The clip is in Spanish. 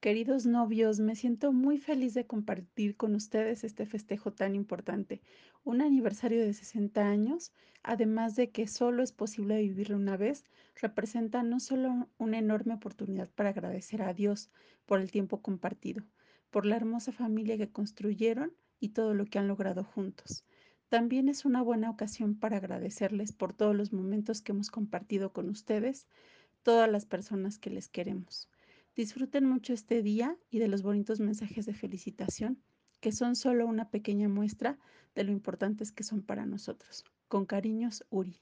Queridos novios, me siento muy feliz de compartir con ustedes este festejo tan importante, un aniversario de 60 años, además de que solo es posible vivirlo una vez, representa no solo una enorme oportunidad para agradecer a Dios por el tiempo compartido, por la hermosa familia que construyeron y todo lo que han logrado juntos. También es una buena ocasión para agradecerles por todos los momentos que hemos compartido con ustedes, todas las personas que les queremos. Disfruten mucho este día y de los bonitos mensajes de felicitación, que son solo una pequeña muestra de lo importantes que son para nosotros. Con cariños, Uri.